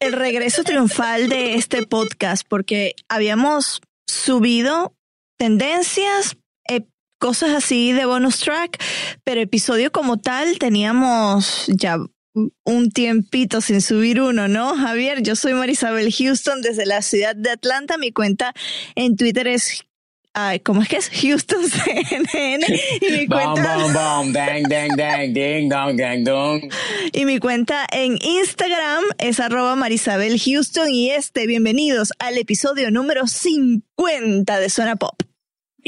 El regreso triunfal de este podcast porque habíamos subido tendencias, eh, cosas así de bonus track, pero episodio como tal teníamos ya un tiempito sin subir uno, ¿no, Javier? Yo soy Marisabel Houston desde la ciudad de Atlanta. Mi cuenta en Twitter es ¿cómo es que es? Houston CNN. Y mi cuenta. Y mi cuenta en Instagram es arroba Marisabel Houston. Y este, bienvenidos al episodio número 50 de Zona Pop.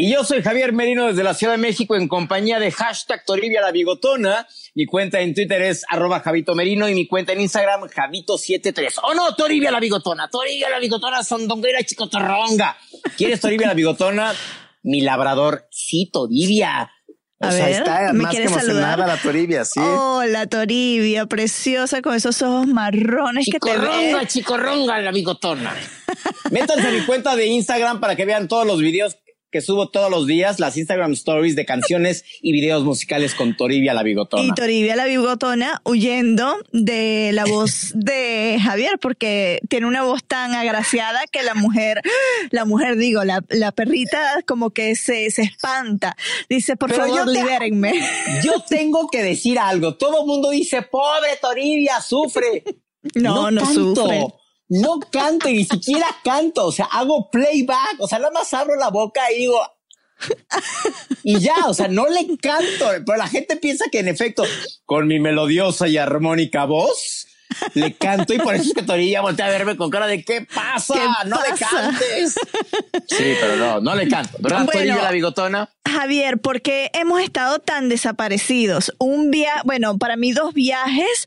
Y yo soy Javier Merino desde la Ciudad de México en compañía de hashtag Toribia la Bigotona. Mi cuenta en Twitter es arroba Javito Merino y mi cuenta en Instagram Javito73. Oh no, Toribia la Bigotona, Toribia la Bigotona, Sondonguera Chicotorronga. ¿Quieres Toribia la Bigotona? Mi labrador, sí, Toribia. O a sea, ver, está ¿me más que emocionada la Toribia, sí. Oh, la Toribia, preciosa con esos ojos marrones que te ven. Chicorronga, la bigotona. Métanse a mi cuenta de Instagram para que vean todos los videos que subo todos los días las Instagram stories de canciones y videos musicales con Toribia la Bigotona. Y Toribia la Bigotona huyendo de la voz de Javier porque tiene una voz tan agraciada que la mujer, la mujer digo, la, la perrita como que se, se espanta. Dice, por favor, libérenme. Yo tengo que decir algo. Todo el mundo dice, pobre Toribia, sufre. No, no, sufre no canto, ni siquiera canto, o sea, hago playback, o sea, nada más abro la boca y digo, y ya, o sea, no le canto, pero la gente piensa que en efecto, con mi melodiosa y armónica voz, le canto y por eso es que Torilla voltea a verme con cara de ¿qué pasa? no le cantes. Sí, pero no, no le canto. ¿Verdad, Torilla la bigotona? Javier, porque hemos estado tan desaparecidos. Un viaje, bueno, para mí dos viajes,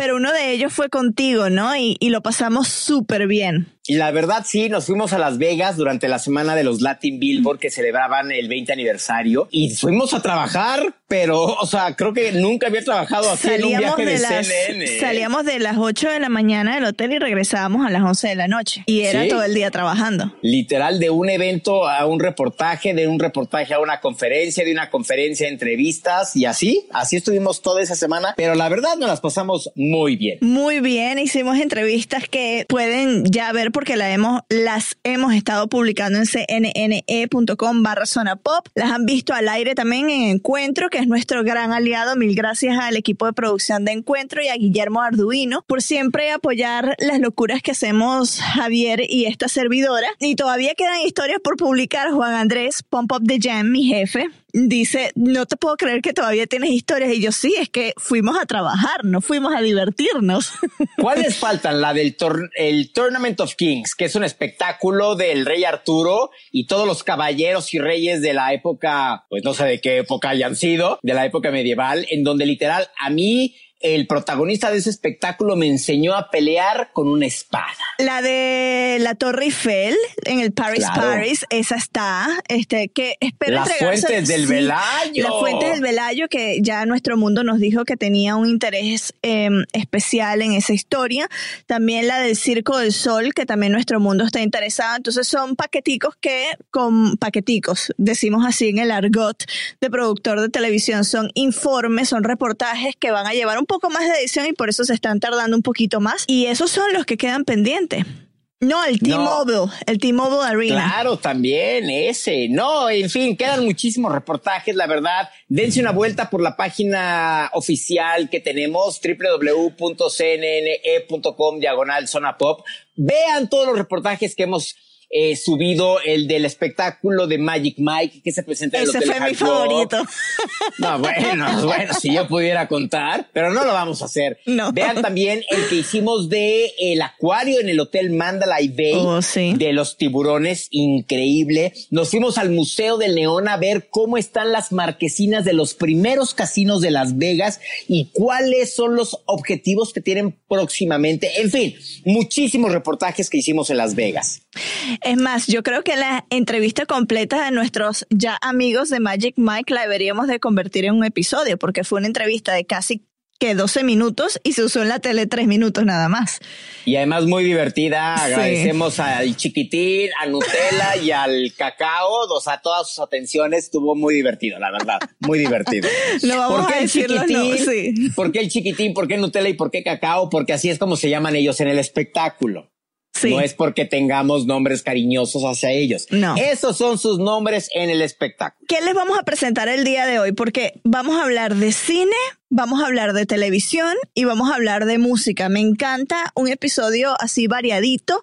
pero uno de ellos fue contigo, ¿no? Y, y lo pasamos súper bien. Y la verdad, sí, nos fuimos a Las Vegas durante la semana de los Latin Billboard que celebraban el 20 aniversario y fuimos a trabajar, pero, o sea, creo que nunca había trabajado así en un viaje de, CNN. ¿eh? Salíamos de las 8 de la mañana del hotel y regresábamos a las 11 de la noche. Y era todo el día trabajando. Literal, de un evento a un reportaje, de un reportaje a una conferencia, de una conferencia a entrevistas y así, así estuvimos toda esa semana, pero la verdad nos las pasamos muy bien. Muy bien, hicimos entrevistas que pueden ya ver porque la hemos, las hemos estado publicando en cnne.com barra zona pop. Las han visto al aire también en Encuentro, que es nuestro gran aliado. Mil gracias al equipo de producción de Encuentro y a Guillermo Arduino por siempre apoyar las locuras que hacemos Javier y esta servidora. Y todavía quedan historias por publicar. Juan Andrés, Pump Up the Jam, mi jefe, dice, no te puedo creer que todavía tienes historias. Y yo sí, es que fuimos a trabajar, no fuimos a divertirnos. ¿Cuáles faltan? La del el Tournament of Kings, que es un espectáculo del rey Arturo y todos los caballeros y reyes de la época, pues no sé de qué época hayan sido, de la época medieval, en donde literal a mí el protagonista de ese espectáculo me enseñó a pelear con una espada. La de la Torre Eiffel en el Paris Paris, esa está, este que espera Las fuentes del Velayo. Las fuentes del Velayo que ya nuestro mundo nos dijo que tenía un interés em, especial en esa historia. También la del Circo del Sol que también nuestro mundo está interesado. Entonces son paqueticos que con paqueticos, decimos así en el argot de productor de televisión, son informes, son reportajes que van a llevar un poco más de edición y por eso se están tardando un poquito más. Y esos son los que quedan pendientes. No, el T-Mobile, el T-Mobile Arena. Claro, también ese. No, en fin, quedan muchísimos reportajes, la verdad. Dense una vuelta por la página oficial que tenemos, www.cnne.com diagonal zona pop. Vean todos los reportajes que hemos eh, subido el del espectáculo de Magic Mike que se presenta en el Ese fue mi favorito. No, bueno, bueno, si yo pudiera contar, pero no lo vamos a hacer. No. Vean también el que hicimos de el acuario en el Hotel Mandalay Bay Oh, sí. de los tiburones, increíble. Nos fuimos al Museo del León a ver cómo están las marquesinas de los primeros casinos de Las Vegas y cuáles son los objetivos que tienen próximamente. En fin, muchísimos reportajes que hicimos en Las Vegas. Es más, yo creo que la entrevista completa de nuestros ya amigos de Magic Mike la deberíamos de convertir en un episodio, porque fue una entrevista de casi que 12 minutos y se usó en la tele 3 minutos nada más. Y además muy divertida. Sí. Agradecemos al chiquitín, a Nutella y al cacao. O sea, todas sus atenciones. Estuvo muy divertido, la verdad. Muy divertido. No vamos ¿Por qué a el decir los chiquitín? nombres, sí. ¿Por qué el chiquitín? ¿Por qué Nutella y por qué cacao? Porque así es como se llaman ellos en el espectáculo. Sí. No es porque tengamos nombres cariñosos hacia ellos. No. Esos son sus nombres en el espectáculo. ¿Qué les vamos a presentar el día de hoy? Porque vamos a hablar de cine, vamos a hablar de televisión y vamos a hablar de música. Me encanta un episodio así variadito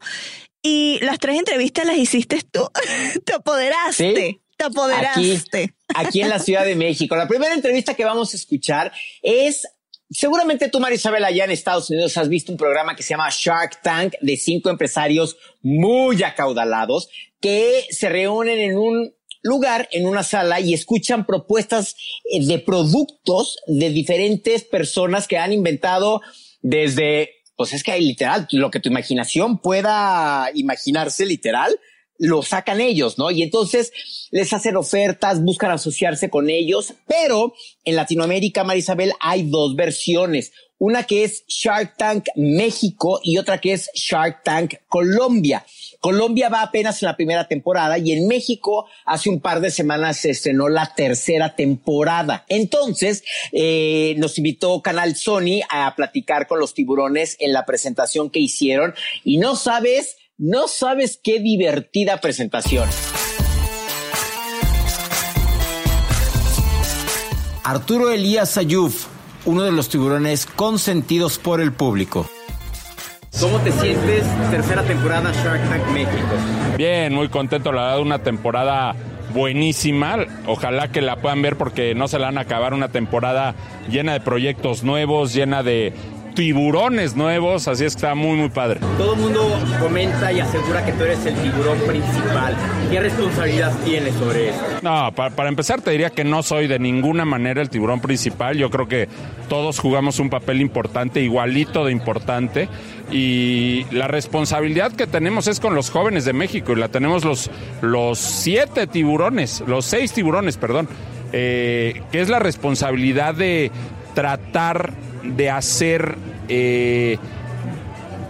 y las tres entrevistas las hiciste tú. Te apoderaste. Sí. Te apoderaste. aquí en la Ciudad de México. La primera entrevista que vamos a escuchar es Seguramente tú, Marisabel, allá en Estados Unidos has visto un programa que se llama Shark Tank de cinco empresarios muy acaudalados que se reúnen en un lugar, en una sala y escuchan propuestas eh, de productos de diferentes personas que han inventado desde, pues es que hay literal, lo que tu imaginación pueda imaginarse literal, lo sacan ellos, ¿no? Y entonces les hacen ofertas, buscan asociarse con ellos, pero en Latinoamérica, Marisabel, hay dos versiones. Una que es Shark Tank México y otra que es Shark Tank Colombia. Colombia va apenas en la primera temporada y en México hace un par de semanas se estrenó la tercera temporada. Entonces, eh, nos invitó Canal Sony a platicar con los tiburones en la presentación que hicieron y no sabes, no sabes qué divertida presentación. Arturo Elías Ayuf, uno de los tiburones consentidos por el público. ¿Cómo te sientes tercera temporada Shark Tank México? Bien, muy contento, la verdad, una temporada buenísima. Ojalá que la puedan ver porque no se la van a acabar una temporada llena de proyectos nuevos, llena de tiburones nuevos, así es que está muy, muy padre. Todo el mundo comenta y asegura que tú eres el tiburón principal. ¿Qué responsabilidad tienes sobre eso? No, pa- para empezar te diría que no soy de ninguna manera el tiburón principal. Yo creo que todos jugamos un papel importante, igualito de importante. Y la responsabilidad que tenemos es con los jóvenes de México. Y la tenemos los, los siete tiburones, los seis tiburones, perdón. eh, que es la responsabilidad de tratar de hacer... eh,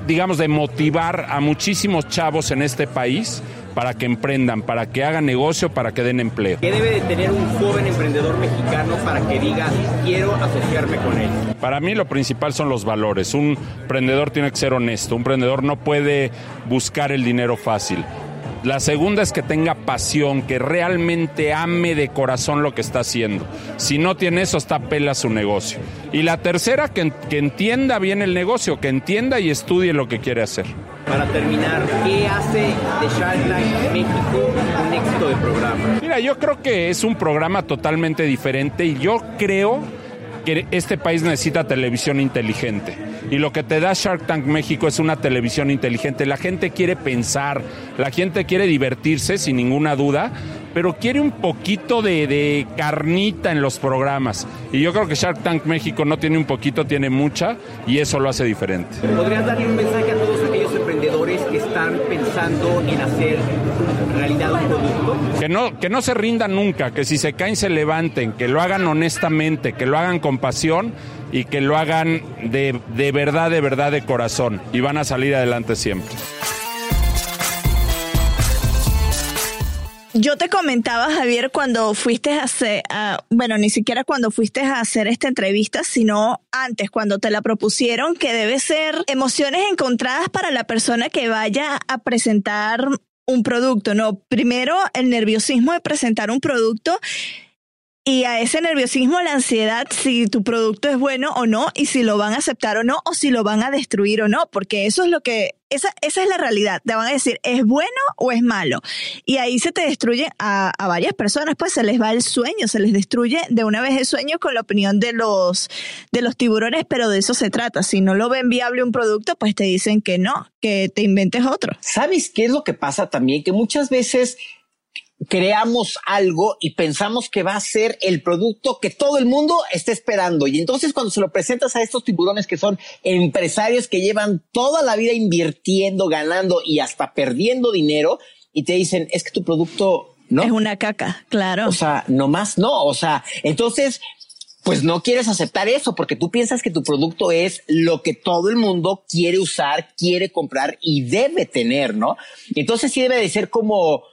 digamos, de motivar a muchísimos chavos en este país para que emprendan, para que hagan negocio, para que den empleo. ¿Qué debe de tener un joven emprendedor mexicano para que diga quiero asociarme con él? Para mí lo principal son los valores. Un emprendedor tiene que ser honesto, un emprendedor no puede buscar el dinero fácil. La segunda es que tenga pasión, que realmente ame de corazón lo que está haciendo. Si no tiene eso, está pela su negocio. Y la tercera, que, que entienda bien el negocio, que entienda y estudie lo que quiere hacer. Para terminar, ¿qué hace de Shark Tank México un éxito de programa? Mira, yo creo que es un programa totalmente diferente y yo creo que este país necesita televisión inteligente. Y lo que te da Shark Tank México es una televisión inteligente. La gente quiere pensar, la gente quiere divertirse, sin ninguna duda, pero quiere un poquito de, de carnita en los programas. Y yo creo que Shark Tank México no tiene un poquito, tiene mucha, y eso lo hace diferente. ¿Podrías darle un mensaje a todos aquellos emprendedores que están pensando en hacer realidad un producto? Que no, que no se rindan nunca, que si se caen se levanten, que lo hagan honestamente, que lo hagan con pasión y que lo hagan de, de verdad, de verdad, de corazón. Y van a salir adelante siempre. Yo te comentaba, Javier, cuando fuiste a hacer, bueno, ni siquiera cuando fuiste a hacer esta entrevista, sino antes, cuando te la propusieron, que debe ser emociones encontradas para la persona que vaya a presentar un producto, ¿no? Primero, el nerviosismo de presentar un producto y a ese nerviosismo, la ansiedad, si tu producto es bueno o no, y si lo van a aceptar o no, o si lo van a destruir o no, porque eso es lo que, esa, esa es la realidad. Te van a decir, ¿es bueno o es malo? Y ahí se te destruye a, a varias personas, pues se les va el sueño, se les destruye de una vez el sueño con la opinión de los, de los tiburones, pero de eso se trata. Si no lo ven viable un producto, pues te dicen que no, que te inventes otro. ¿Sabes qué es lo que pasa también? Que muchas veces creamos algo y pensamos que va a ser el producto que todo el mundo está esperando. Y entonces cuando se lo presentas a estos tiburones que son empresarios que llevan toda la vida invirtiendo, ganando y hasta perdiendo dinero y te dicen, es que tu producto no. Es una caca, claro. O sea, nomás no. O sea, entonces pues no quieres aceptar eso porque tú piensas que tu producto es lo que todo el mundo quiere usar, quiere comprar y debe tener, ¿no? Entonces sí debe de ser como,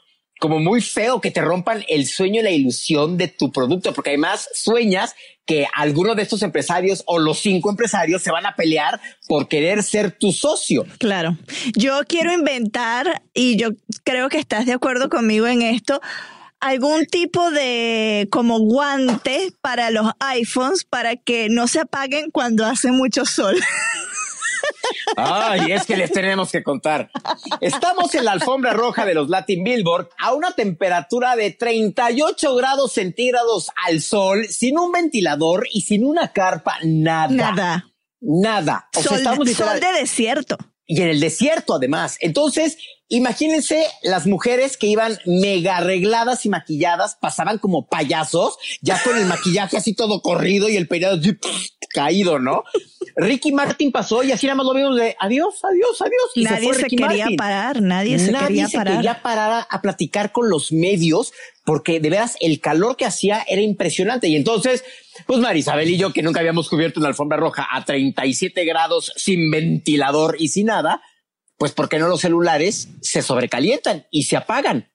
como muy feo que te rompan el sueño y la ilusión de tu producto, porque además sueñas que alguno de estos empresarios o los cinco empresarios se van a pelear por querer ser tu socio. Claro. Yo quiero inventar, y yo creo que estás de acuerdo conmigo en esto, algún tipo de como guante para los iPhones para que no se apaguen cuando hace mucho sol. Ay, es que les tenemos que contar. Estamos en la alfombra roja de los Latin Billboard a una temperatura de 38 grados centígrados al sol, sin un ventilador y sin una carpa, nada. Nada. Nada. O sol, sea, estamos sol de desierto. Y en el desierto, además. Entonces, Imagínense las mujeres que iban mega arregladas y maquilladas, pasaban como payasos, ya con el maquillaje así todo corrido y el peinado caído, ¿no? Ricky Martin pasó y así nada más lo vimos de adiós, adiós, adiós. Y nadie se, quería parar, nadie se quería se parar. quería parar a, a, platicar con los medios porque de veras el calor que hacía era impresionante. Y entonces, pues Marisabel y yo, que nunca habíamos cubierto una alfombra roja a 37 grados sin ventilador y sin nada, pues porque no los celulares se sobrecalientan y se apagan.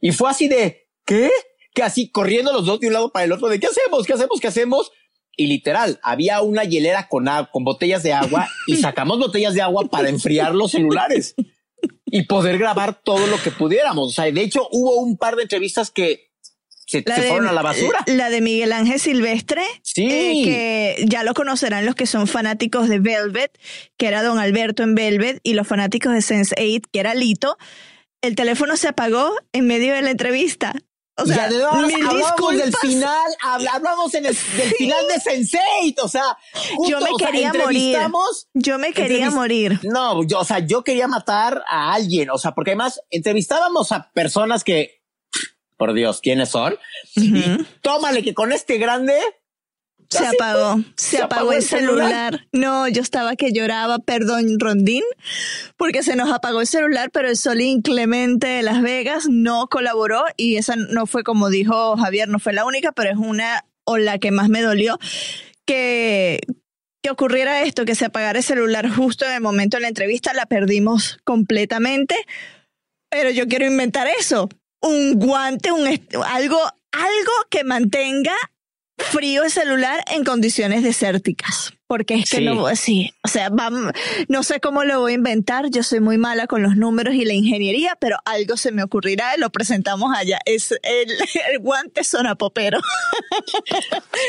Y fue así de, ¿qué? Que así corriendo los dos de un lado para el otro de, ¿qué hacemos? ¿Qué hacemos? ¿Qué hacemos? Y literal, había una hielera con, con botellas de agua y sacamos botellas de agua para enfriar los celulares y poder grabar todo lo que pudiéramos. O sea, de hecho hubo un par de entrevistas que se, se fueron a la basura. La de Miguel Ángel Silvestre, sí. Eh, que ya lo conocerán los que son fanáticos de Velvet, que era Don Alberto en Velvet, y los fanáticos de Sense8, que era Lito. El teléfono se apagó en medio de la entrevista. O sea, y además, hablamos del final, hablamos en el, del final de Sense8, o sea, justo, yo me o sea, quería morir. Yo me quería morir. No, yo, o sea, yo quería matar a alguien, o sea, porque además entrevistábamos a personas que por Dios, ¿quiénes son? Uh -huh. Y tómale que con este grande se apagó, se, se, apagó, el celular. celular. No, yo estaba que lloraba, perdón, Rondín, porque se nos apagó el celular, pero el sol inclemente de Las Vegas no colaboró y esa no fue como dijo Javier, no fue la única, pero es una o la que más me dolió que que ocurriera esto, que se apagara el celular justo en el momento de la entrevista, la perdimos completamente. Pero yo quiero inventar eso, un guante, un algo, algo que mantenga frío el celular en condiciones desérticas. Porque es que sí. no, sí, o sea, vamos, no sé cómo lo voy a inventar, yo soy muy mala con los números y la ingeniería, pero algo se me ocurrirá y lo presentamos allá. Es el, el guante sonapopero.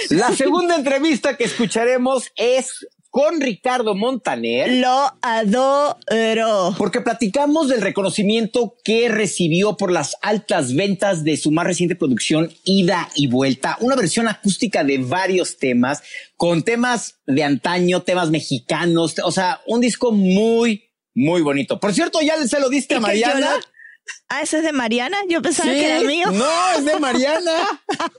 La segunda entrevista que escucharemos es con Ricardo Montaner. Lo adoro. Porque platicamos del reconocimiento que recibió por las altas ventas de su más reciente producción, Ida y Vuelta, una versión acústica de varios temas, con temas de antaño, temas mexicanos, o sea, un disco muy, muy bonito. Por cierto, ya se lo diste a Mariana. Ah, ese es de Mariana. Yo pensaba ¿Sí? que era mío. No, es de Mariana.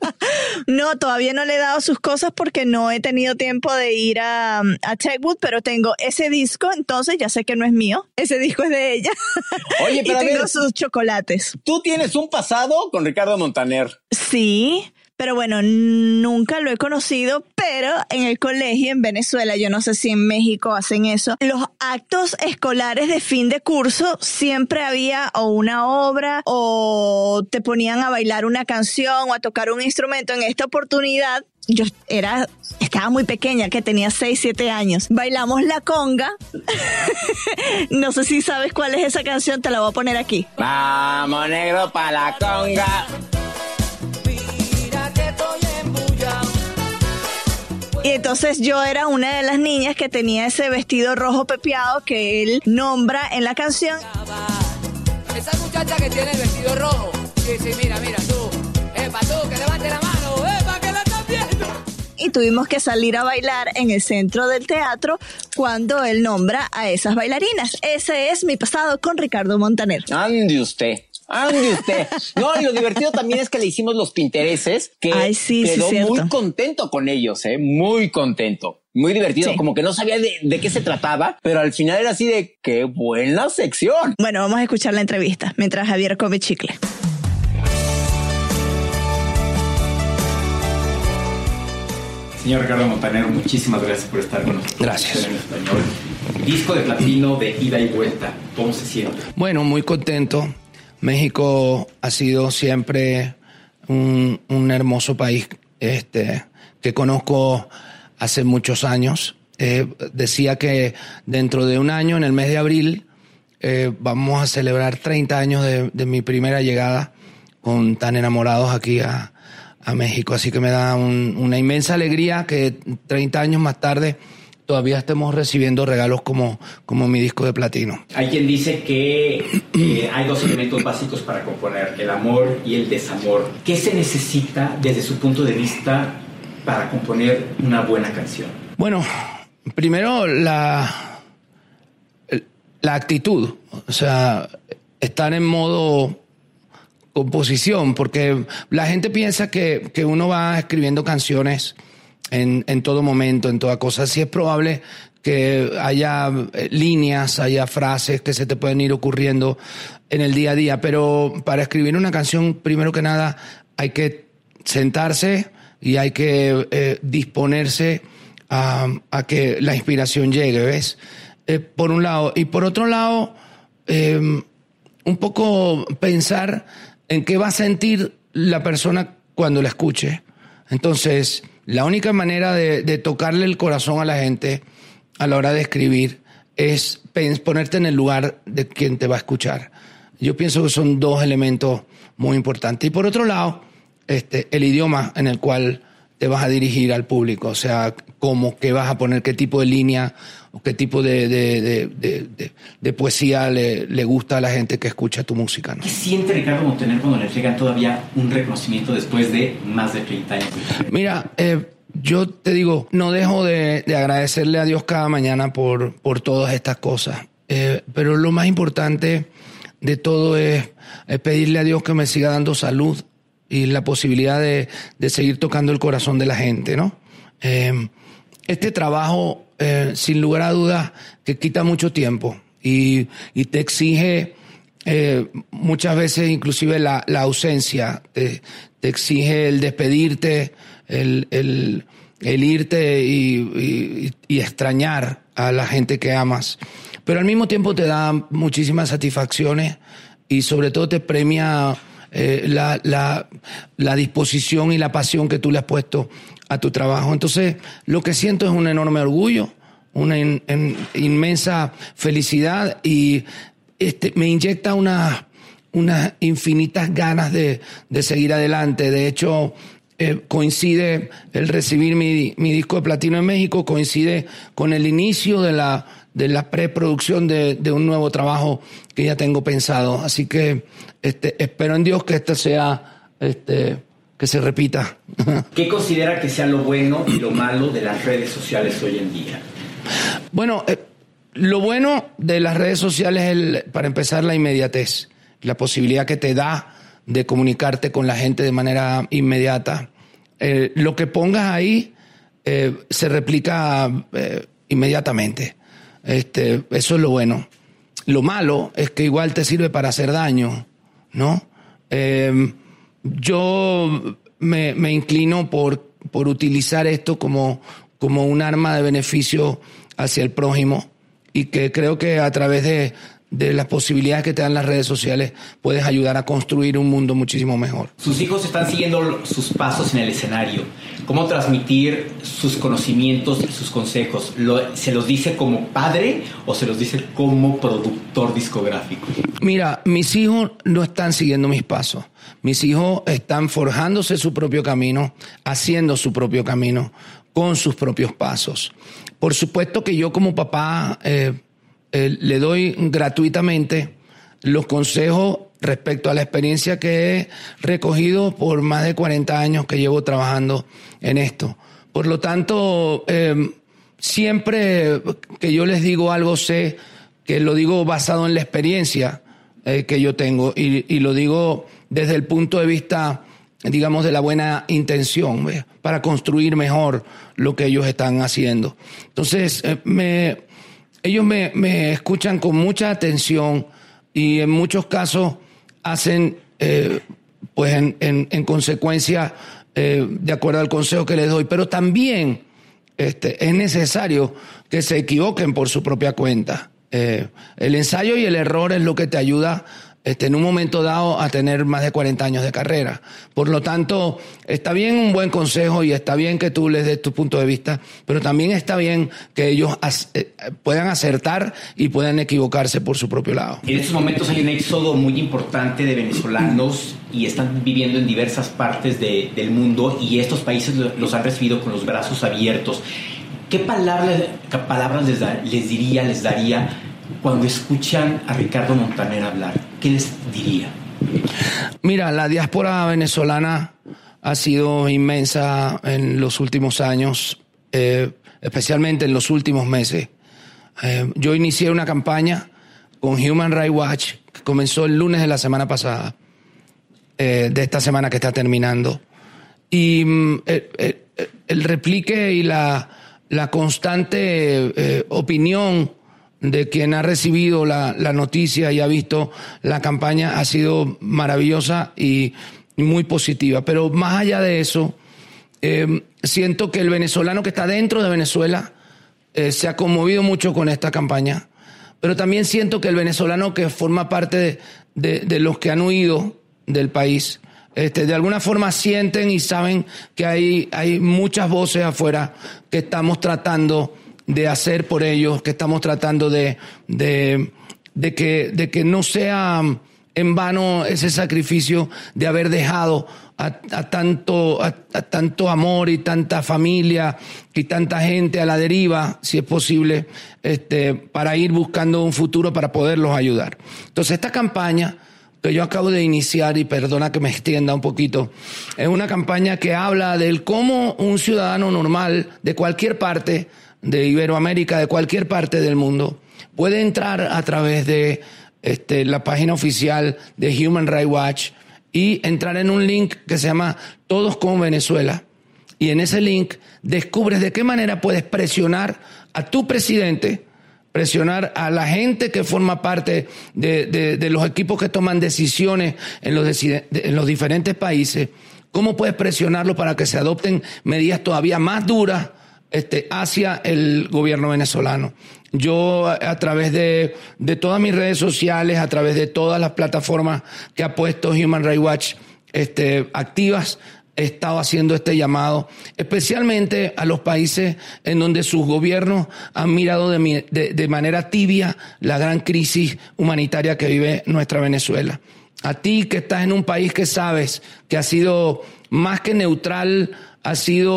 no, todavía no le he dado sus cosas porque no he tenido tiempo de ir a, a Techwood, pero tengo ese disco, entonces ya sé que no es mío. Ese disco es de ella. Oye, pero y tengo ver, sus chocolates. Tú tienes un pasado con Ricardo Montaner. Sí. Pero bueno, nunca lo he conocido, pero en el colegio en Venezuela, yo no sé si en México hacen eso, los actos escolares de fin de curso siempre había o una obra o te ponían a bailar una canción o a tocar un instrumento. En esta oportunidad yo era, estaba muy pequeña, que tenía 6, 7 años. Bailamos la conga. no sé si sabes cuál es esa canción, te la voy a poner aquí. Vamos negro para la conga. Y entonces yo era una de las niñas que tenía ese vestido rojo pepeado que él nombra en la canción. Esa muchacha que tiene el vestido rojo, que dice, mira, mira, tú, epa, tú, que levante la mano, epa, que la estás viendo. Y tuvimos que salir a bailar en el centro del teatro cuando él nombra a esas bailarinas. Ese es mi pasado con Ricardo Montaner. Ande usted. Ande usted. No, y lo divertido también es que le hicimos los pintereses, que Ay, sí, quedó muy contento con ellos, eh, muy contento. Muy divertido, Sí. como que no sabía de, de qué se trataba, pero al final era así de qué buena sección. Bueno, vamos a escuchar la entrevista mientras Javier come chicle. Señor Ricardo Montaner, muchísimas gracias por estar con nosotros. Gracias. En español. Disco de platino de ida y vuelta. ¿Cómo se siente? Bueno, muy contento. México ha sido siempre un, un hermoso país este, que conozco hace muchos años. Eh, decía que dentro de un año, en el mes de abril, eh, vamos a celebrar 30 años de, de mi primera llegada con tan enamorados aquí a, a México. Así que me da un- una inmensa alegría que 30 años más tarde todavía estemos recibiendo regalos como, como mi disco de platino. Hay quien dice que eh, hay dos elementos básicos para componer, el amor y el desamor. ¿Qué se necesita desde su punto de vista para componer una buena canción? Bueno, primero la, la actitud, o sea, estar en modo composición, porque la gente piensa que, que uno va escribiendo canciones en, todo momento, en toda cosa. Sí es probable que haya eh, líneas, haya frases que se te pueden ir ocurriendo en el día a día, pero para escribir una canción, primero que nada, hay que sentarse y hay que eh, disponerse a, que la inspiración llegue, ¿ves? Eh, por un lado. Y por otro lado, eh, un poco pensar en qué va a sentir la persona cuando la escuche. Entonces, la única manera de, de tocarle el corazón a la gente a la hora de escribir es ponerte en el lugar de quien te va a escuchar. Yo pienso que son dos elementos muy importantes. Y por otro lado, este, el idioma en el cual te vas a dirigir al público, o sea, cómo, qué vas a poner, qué tipo de línea o qué tipo de, de- de- poesía le, le gusta a la gente que escucha tu música. ¿no? ¿Qué siente Ricardo Montaner cuando le llegan todavía un reconocimiento después de más de 30 años? Mira, eh, yo te digo, no dejo de, de agradecerle a Dios cada mañana por, por todas estas cosas. Eh, pero lo más importante de todo es, es pedirle a Dios que me siga dando salud y la posibilidad de, de seguir tocando el corazón de la gente, ¿no? Eh, este trabajo, eh, sin lugar a dudas, que quita mucho tiempo y, te exige eh, muchas veces inclusive la, la ausencia, te, te exige el despedirte, el, el- irte y- y extrañar a la gente que amas. Pero al mismo tiempo te da muchísimas satisfacciones y sobre todo te premia eh, la, la- disposición y la pasión que tú le has puesto a tu trabajo. Entonces, lo que siento es un enorme orgullo, una in- en- inmensa felicidad y este, me inyecta unas unas infinitas ganas de, de seguir adelante. De hecho, eh, coincide el recibir mi, mi disco de platino en México, coincide con el inicio de la, de la preproducción de, de un nuevo trabajo que ya tengo pensado. Así que este, espero en Dios que esto sea, este, que se repita. ¿Qué considera que sea lo bueno y lo malo de las redes sociales hoy en día? Bueno, eh, lo bueno de las redes sociales es, el- para empezar, la inmediatez, la posibilidad que te da de comunicarte con la gente de manera inmediata. Eh, lo que pongas ahí eh, se replica inmediatamente. Este, eso es lo bueno. Lo malo es que igual te sirve para hacer daño, ¿no? Eh, yo me, me inclino por, por utilizar esto como, como un arma de beneficio hacia el prójimo y que creo que a través de, de las posibilidades que te dan las redes sociales puedes ayudar a construir un mundo muchísimo mejor. Sus hijos están siguiendo sus pasos en el escenario. ¿Cómo transmitir sus conocimientos y sus consejos? ¿Lo- ¿Se los dice como padre o se los dice como productor discográfico? Mira, mis hijos no están siguiendo mis pasos. Mis hijos están forjándose su propio camino, haciendo su propio camino, con sus propios pasos. Por supuesto que yo como papá eh, eh, le doy gratuitamente los consejos respecto a la experiencia que he recogido por más de 40 años que llevo trabajando en esto. Por lo tanto, em, siempre que yo les digo algo, sé que lo digo basado en la experiencia eh, que yo tengo y, lo digo desde el punto de vista, digamos, de la buena intención, para construir mejor lo que ellos están haciendo. Entonces, eh, me, ellos me, me escuchan con mucha atención y en muchos casos hacen, eh, pues en, en, consecuencia, eh, de acuerdo al consejo que les doy, pero también este, es necesario que se equivoquen por su propia cuenta. Eh, el ensayo y el error es lo que te ayuda este, en un momento dado a tener más de 40 años de carrera. Por lo tanto, está bien un buen consejo y está bien que tú les des tu punto de vista, pero también está bien que ellos eh, puedan acertar y puedan equivocarse por su propio lado. En estos momentos hay un éxodo muy importante de venezolanos y están viviendo en diversas partes del mundo y estos países los han recibido con los brazos abiertos. ¿Qué palabras, palabras les, les diría, les daría cuando escuchan a Ricardo Montaner hablar? ¿Qué les diría? Mira, la diáspora venezolana ha sido inmensa en los últimos años, eh, especialmente en los últimos meses. Eh, yo inicié una campaña con Human Rights Watch que comenzó el lunes de la semana pasada, eh, de esta semana que está terminando. Y mm, el, replique y la, la constante opinión de quien ha recibido la, noticia y ha visto la campaña ha sido maravillosa y muy positiva. Pero más allá de eso, eh, siento que el venezolano que está dentro de Venezuela eh, se ha conmovido mucho con esta campaña. Pero también siento que el venezolano que forma parte de, los que han huido del país, este, de alguna forma sienten y saben que hay, hay muchas voces afuera que estamos tratando de hacer por ellos, que estamos tratando de, de, de, que, de que no sea en vano ese sacrificio de haber dejado a, tanto, a, tanto amor y tanta familia y tanta gente a la deriva, si es posible, este, para ir buscando un futuro para poderlos ayudar. Entonces, esta campaña que yo acabo de iniciar, y perdona que me extienda un poquito, es una campaña que habla del cómo un ciudadano normal de cualquier parte de Iberoamérica, de cualquier parte del mundo, puede entrar a través de este, la página oficial de Human Rights Watch y entrar en un link que se llama Todos con Venezuela. Y en ese link descubres de qué manera puedes presionar a tu presidente, presionar a la gente que forma parte de, los equipos que toman decisiones en los, en los diferentes países, cómo puedes presionarlo para que se adopten medidas todavía más duras este, hacia el gobierno venezolano. Yo a, través de, de, todas mis redes sociales, a través de todas las plataformas que ha puesto Human Rights Watch este, activas, he estado haciendo este llamado, especialmente a los países en donde sus gobiernos han mirado de, de, de manera tibia la gran crisis humanitaria que vive nuestra Venezuela. A ti que estás en un país que sabes que ha sido más que neutral ha sido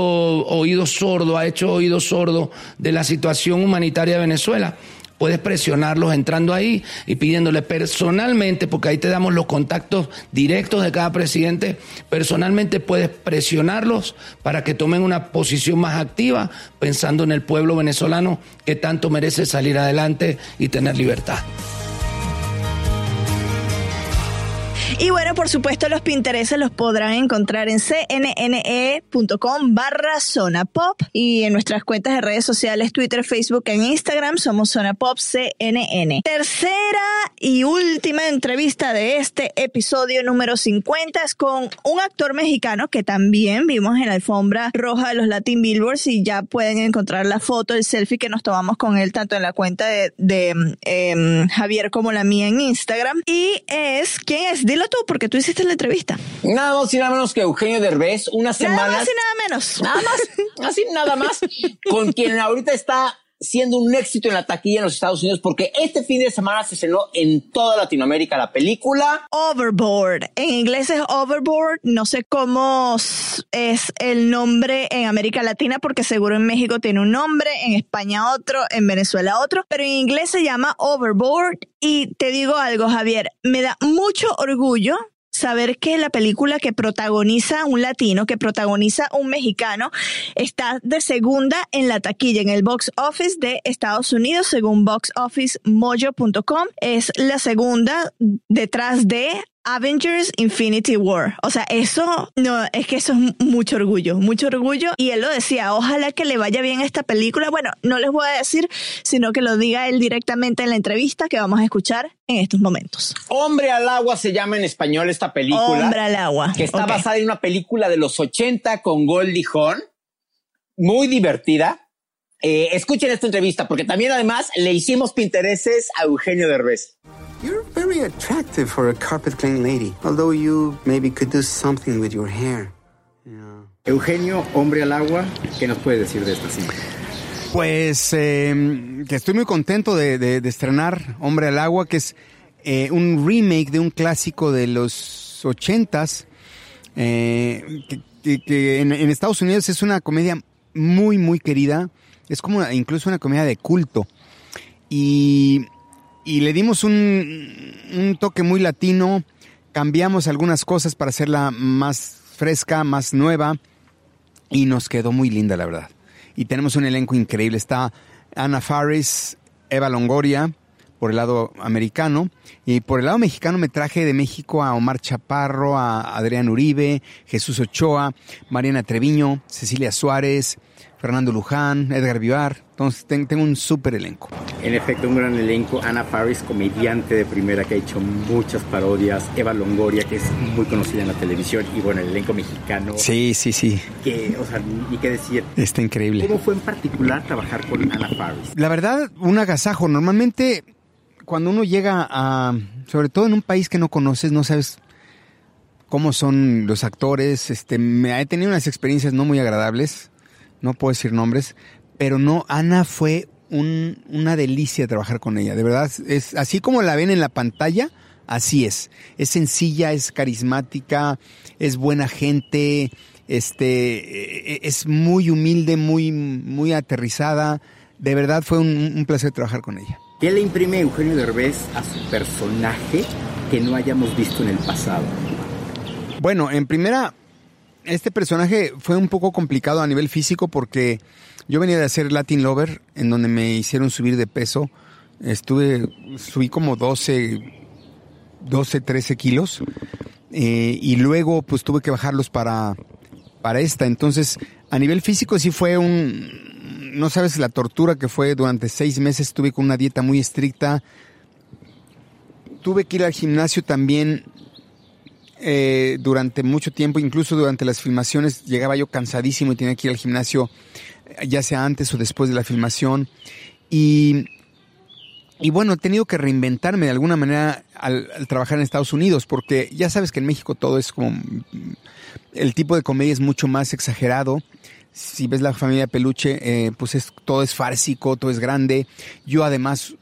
oído sordo, ha hecho oído sordo de la situación humanitaria de Venezuela. Puedes presionarlos entrando ahí y pidiéndole personalmente, porque ahí te damos los contactos directos de cada presidente, personalmente puedes presionarlos para que tomen una posición más activa, pensando en el pueblo venezolano que tanto merece salir adelante y tener libertad. Y bueno, por supuesto, los Pintereses los podrán encontrar en cnne.com barra Zona Pop y en nuestras cuentas de redes sociales, Twitter, Facebook e Instagram, somos Zona Pop CNN. Tercera y última entrevista de este episodio número 50 es con un actor mexicano que también vimos en la alfombra roja de los Latin Billboards y ya pueden encontrar la foto, el selfie que nos tomamos con él tanto en la cuenta de, em, Javier como la mía en Instagram. Y es, ¿quién es? Dilo tú, porque tú hiciste la entrevista. Nada más y nada menos que Eugenio Derbez, una semana. Nada más y nada menos. Nada más, así nada más, con quien ahorita está siendo un éxito en la taquilla en los Estados Unidos porque este fin de semana se estrenó en toda Latinoamérica la película. Overboard. En inglés es Overboard. No sé cómo es el nombre en América Latina porque seguro en México tiene un nombre, en España otro, en Venezuela otro, pero en inglés se llama Overboard. Y te digo algo, Javier, me da mucho orgullo saber que la película que protagoniza un latino, que protagoniza un mexicano, está de segunda en la taquilla, en el box office de Estados Unidos, según boxofficemojo.com. Es la segunda detrás de Avengers Infinity War. O sea, eso no, es que eso es mucho orgullo, mucho orgullo. Y él lo decía, ojalá que le vaya bien a esta película. Bueno, no les voy a decir, sino que lo diga él directamente en la entrevista que vamos a escuchar en estos momentos. Hombre al agua se llama en español esta película. Hombre al agua. Que está basada en una película de los 80 con Goldie Hawn. Muy divertida. Eh, escuchen esta entrevista porque también además le hicimos pintereses a Eugenio Derbez. You're very attractive for a carpet cleaning lady, although you maybe could do something with your hair. Eugenio, hombre al agua, ¿qué nos puede decir de esta cinta? Pues em, que estoy muy contento de, estrenar Hombre al Agua, que es eh, un remake de un clásico de los ochentas, eh, que, en, Estados Unidos es una comedia muy, muy querida, es como incluso una comedia de culto. Y y le dimos un, toque muy latino, cambiamos algunas cosas para hacerla más fresca, más nueva y nos quedó muy linda, la verdad. Y tenemos un elenco increíble. Está Ana Faris, Eva Longoria, por el lado americano. Y por el lado mexicano me traje de México a Omar Chaparro, a Adrián Uribe, Jesús Ochoa, Mariana Treviño, Cecilia Suárez, Fernando Luján, Edgar Vivar. Entonces tengo un súper elenco. En efecto, un gran elenco. Ana Faris, comediante de primera que ha hecho muchas parodias. Eva Longoria, que es muy conocida en la televisión. Y bueno, el elenco mexicano. Sí, sí, sí. Que, o sea, ni qué decir. Está increíble. ¿Cómo fue en particular trabajar con Ana Faris? La verdad, un agasajo. Normalmente, cuando uno llega a. Sobre todo en un país que no conoces, no sabes cómo son los actores. Este, me he tenido unas experiencias no muy agradables no puedo decir nombres, pero no, Ana fue una delicia trabajar con ella, de verdad, es así como la ven en la pantalla, así es, es sencilla, es carismática, es buena gente, este, e, e, es muy humilde, muy, muy aterrizada, de verdad fue un, un placer trabajar con ella. ¿Qué le imprime Eugenio Derbez a su personaje que no hayamos visto en el pasado? Bueno, en primera, este personaje fue un poco complicado a nivel físico porque yo venía de hacer Latin Lover, en donde me hicieron subir de peso. Estuve, subí como 12, 12 13 kilos. Eh, y luego pues tuve que bajarlos para, para esta. Entonces, a nivel físico sí fue un, no sabes la tortura que fue durante seis meses. Estuve con una dieta muy estricta. Tuve que ir al gimnasio también eh, durante mucho tiempo, incluso durante las filmaciones, llegaba yo cansadísimo y tenía que ir al gimnasio, eh, ya sea antes o después de la filmación. Y, bueno, he tenido que reinventarme de alguna manera al, trabajar en Estados Unidos, porque ya sabes que en México todo es como... El tipo de comedia es mucho más exagerado. Si ves la familia Peluche, eh, pues es, todo es fársico, todo es grande. Yo además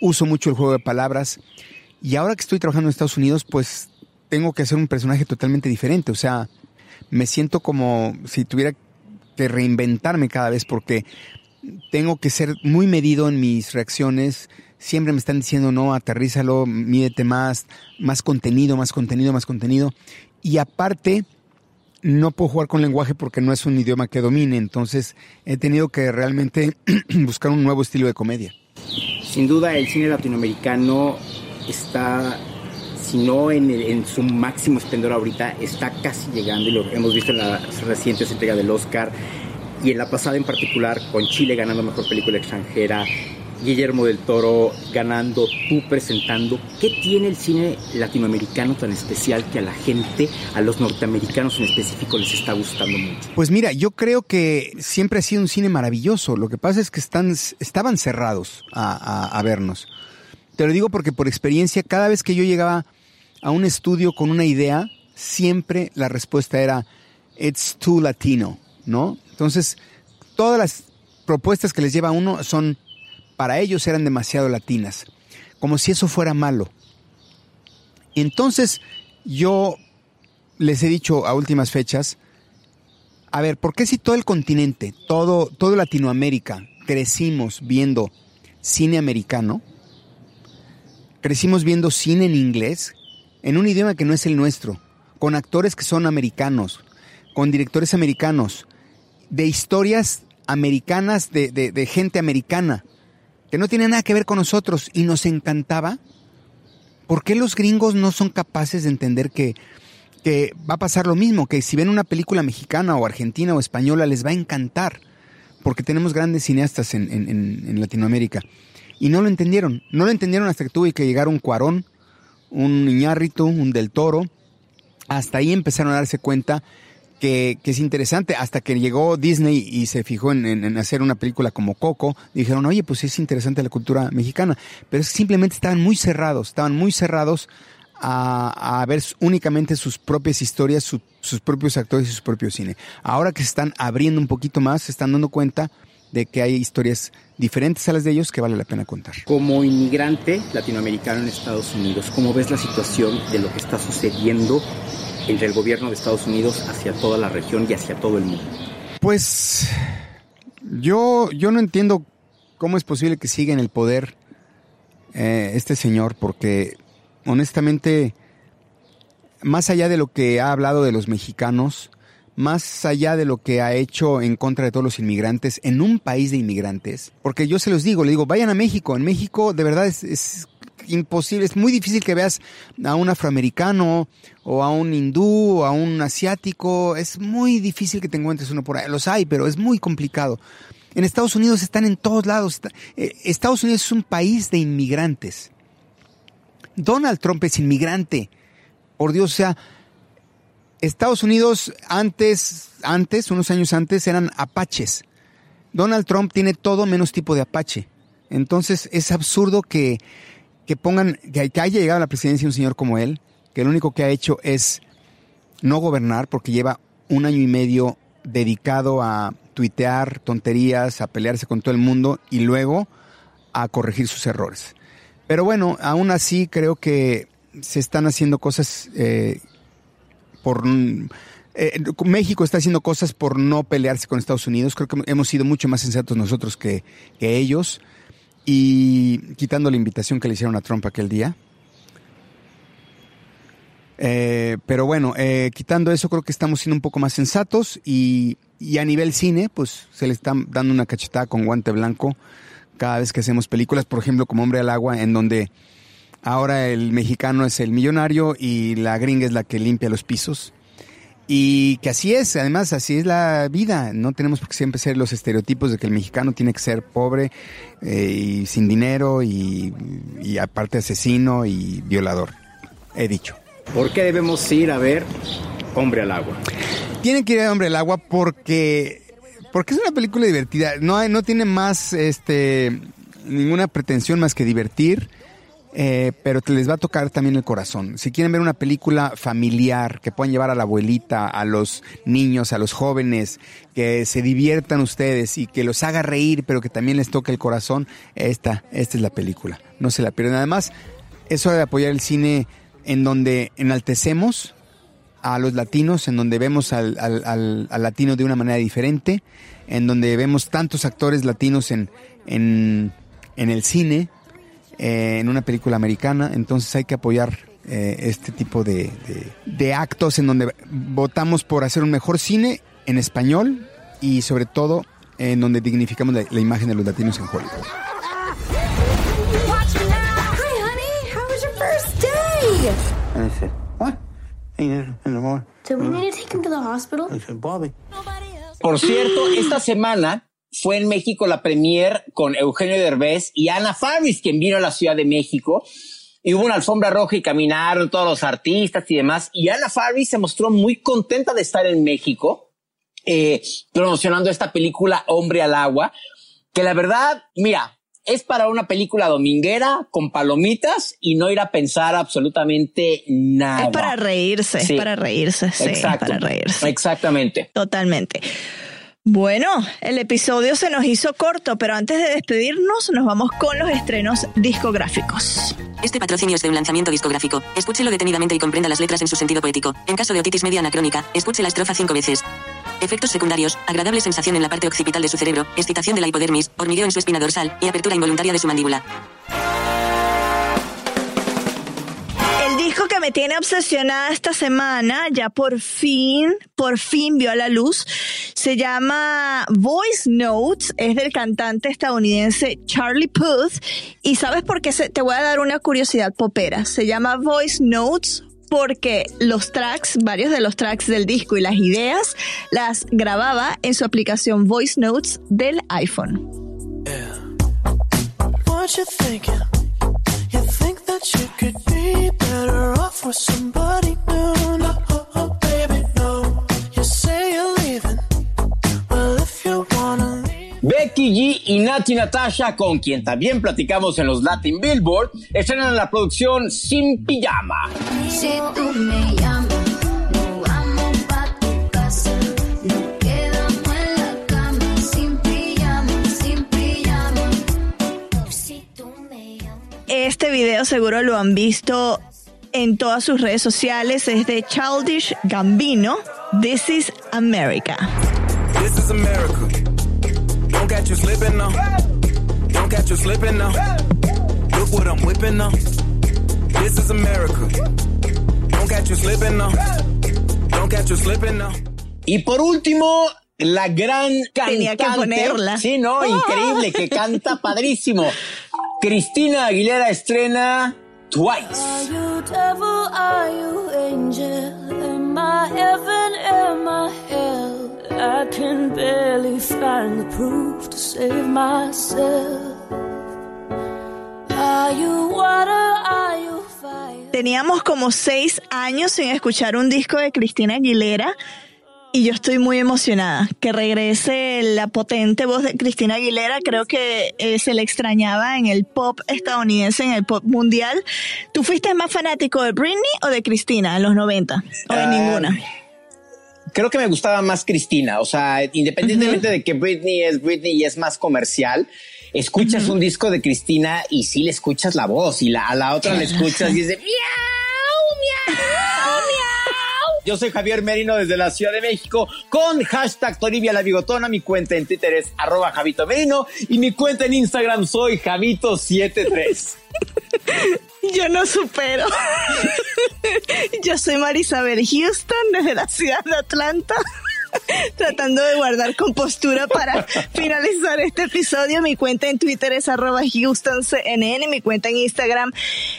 uso mucho el juego de palabras. Y ahora que estoy trabajando en Estados Unidos, pues tengo que hacer un personaje totalmente diferente. O sea, me siento como si tuviera que reinventarme cada vez porque tengo que ser muy medido en mis reacciones. Siempre me están diciendo, no, aterrízalo, mídete más, más contenido, más contenido, más contenido. Y aparte, no puedo jugar con lenguaje porque no es un idioma que domine. Entonces, he tenido que realmente buscar un nuevo estilo de comedia. Sin duda, el cine latinoamericano está si no en, su máximo esplendor ahorita, está casi llegando y lo hemos visto en la reciente entrega del Oscar y en la pasada en particular con Chile ganando Mejor Película Extranjera, Guillermo del Toro ganando, tú presentando. ¿Qué tiene el cine latinoamericano tan especial que a la gente, a los norteamericanos en específico, les está gustando mucho? Pues mira, yo creo que siempre ha sido un cine maravilloso. Lo que pasa es que están, estaban cerrados a vernos. Te lo digo porque por experiencia, cada vez que yo llegaba a un estudio con una idea, siempre la respuesta era, it's too latino, ¿no? Entonces, todas las propuestas que les lleva uno son, para ellos eran demasiado latinas, como si eso fuera malo. Entonces, yo les he dicho a últimas fechas, a ver, ¿por qué si todo el continente, todo, todo Latinoamérica, crecimos viendo cine americano? Crecimos viendo cine en inglés, en un idioma que no es el nuestro, con actores que son americanos, con directores americanos, de historias americanas, de, de- de gente americana, que no tiene nada que ver con nosotros y nos encantaba. ¿Por qué los gringos no son capaces de entender que, que va a pasar lo mismo? Que si ven una película mexicana o argentina o española les va a encantar, porque tenemos grandes cineastas en, en- en- Latinoamérica. Y no lo entendieron. No lo entendieron hasta que tuve que llegar un Cuarón, un Iñárritu, un Del Toro. Hasta ahí empezaron a darse cuenta que, que es interesante. Hasta que llegó Disney y se fijó en, en- hacer una película como Coco, dijeron, oye, pues es interesante la cultura mexicana. Pero simplemente estaban muy cerrados, estaban muy cerrados a, a ver únicamente sus propias historias, su- sus propios actores y su propio cine. Ahora que se están abriendo un poquito más, se están dando cuenta de que hay historias diferentes a las de ellos que vale la pena contar. Como inmigrante latinoamericano en Estados Unidos, ¿cómo ves la situación de lo que está sucediendo entre el gobierno de Estados Unidos hacia toda la región y hacia todo el mundo? Pues yo, yo no entiendo cómo es posible que siga en el poder eh, este señor, porque honestamente, más allá de lo que ha hablado de los mexicanos, más allá de lo que ha hecho en contra de todos los inmigrantes en un país de inmigrantes, porque yo se los digo, le digo, vayan a México, en México de verdad es, imposible, es muy difícil que veas a un afroamericano o a un hindú o a un asiático, es muy difícil que te encuentres uno por ahí, los hay, pero es muy complicado. En Estados Unidos están en todos lados, eh, Estados Unidos es un país de inmigrantes. Donald Trump es inmigrante, por Dios, o sea, Estados Unidos antes, antes, unos años antes, eran apaches. Donald Trump tiene todo menos tipo de apache. Entonces es absurdo que, que pongan, que, haya llegado a la presidencia un señor como él, que lo único que ha hecho es no gobernar porque lleva un año y medio dedicado a tuitear tonterías, a pelearse con todo el mundo y luego a corregir sus errores. Pero bueno, aún así creo que se están haciendo cosas eh, por eh, México está haciendo cosas por no pelearse con Estados Unidos. Creo que hemos sido mucho más sensatos nosotros que, que ellos. Y quitando la invitación que le hicieron a Trump aquel día. Eh, pero bueno, eh, quitando eso, creo que estamos siendo un poco más sensatos. Y, y a nivel cine, pues se le está dando una cachetada con guante blanco cada vez que hacemos películas, por ejemplo, como Hombre al Agua, en donde ahora el mexicano es el millonario y la gringa es la que limpia los pisos. Y que así es, además así es la vida. No tenemos por qué siempre ser los estereotipos de que el mexicano tiene que ser pobre eh, y sin dinero y, y aparte asesino y violador. He dicho. ¿Por qué debemos ir a ver Hombre al Agua? Tienen que ir a Hombre al Agua porque porque es una película divertida. No hay, no tiene más este ninguna pretensión más que divertir. Eh, pero les va a tocar también el corazón. Si quieren ver una película familiar que puedan llevar a la abuelita, a los niños, a los jóvenes, que se diviertan ustedes y que los haga reír, pero que también les toque el corazón, esta, esta es la película. No se la pierdan. Además, es hora de apoyar el cine en donde enaltecemos a los latinos, en donde vemos al, al, al, al latino de una manera diferente, en donde vemos tantos actores latinos en, en, en el cine, eh, en una película americana, entonces hay que apoyar eh, este tipo de, de, de, actos en donde votamos por hacer un mejor cine en español y sobre todo en donde dignificamos la, la imagen de los latinos en Hollywood. Hi, honey. How was your first day? And I said, What? Ain't in, in the morning. Do we need to take him to the hospital? I said, Bobby. Por cierto, esta semana fue en México la premier con Eugenio Derbez y Ana Faris, quien vino a la Ciudad de México. Y hubo una alfombra roja y caminaron todos los artistas y demás. Y Ana Faris se mostró muy contenta de estar en México, eh, promocionando esta película Hombre al Agua, que la verdad, mira, es para una película dominguera con palomitas y no ir a pensar absolutamente nada. Es para reírse, Sí. es para reírse, sí, Exacto. para reírse. Exactamente. Totalmente. Bueno, el episodio se nos hizo corto, pero antes de despedirnos nos vamos con los estrenos discográficos. Este patrocinio es de un lanzamiento discográfico. Escúchelo detenidamente y comprenda las letras en su sentido poético. En caso de otitis media anacrónica, escuche la estrofa cinco veces. Efectos secundarios, agradable sensación en la parte occipital de su cerebro, excitación de la hipodermis, hormigueo en su espina dorsal y apertura involuntaria de su mandíbula. Disco que me tiene obsesionada esta semana, ya por fin, por fin vio a la luz, se llama Voice Notes, es del cantante estadounidense Charlie Puth. Y sabes por qué se, te voy a dar una curiosidad popera. Se llama Voice Notes porque los tracks, varios de los tracks del disco y las ideas, las grababa en su aplicación Voice Notes del iPhone. Becky G y Nati Natasha, con quien también platicamos en los Latin Billboard, estrenan la producción Sin Pijama. Si tú me llamas, Este video seguro lo han visto en todas sus redes sociales. Es de Childish Gambino. This is America. This is America. Don't catch you slipping now. Don't catch you slipping now. Look what I'm whipping now. This is America. Don't catch you slipping now. Don't catch you slipping now. Y por último, la gran cantante. Tenía que ponerla. Sí, no, increíble, que canta padrísimo. Cristina Aguilera estrena Twice. I can barely find the proof to save myself. Are you water? Are you fire? Teníamos como seis años sin escuchar un disco de Cristina Aguilera y yo estoy muy emocionada que regrese la potente voz de Cristina Aguilera. Creo que eh, se le extrañaba en el pop estadounidense, en el pop mundial. ¿Tú fuiste más fanático de Britney o de Cristina en los 90? ¿O de Ah, ninguna? Creo que me gustaba más Cristina. O sea, independientemente de que Britney es Britney y es más comercial, escuchas un disco de Cristina y sí le escuchas la voz y la, a la otra le escuchas y dice miau, miau, miau. Yo soy Javier Merino desde la Ciudad de México con hashtag Toribia. Mi cuenta en Twitter es arroba Javito Merino y mi cuenta en Instagram soy Javito73. Yo no supero. Yo soy Marisabel Houston desde la ciudad de Atlanta. Tratando de guardar compostura para finalizar este episodio. Mi cuenta en Twitter es arroba HoustonCNN. Mi cuenta en Instagram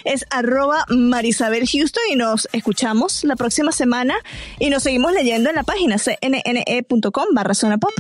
es arroba Marisabel Houston. Y nos escuchamos la próxima semana. Y nos seguimos leyendo en la página cnne.com barra zona pop.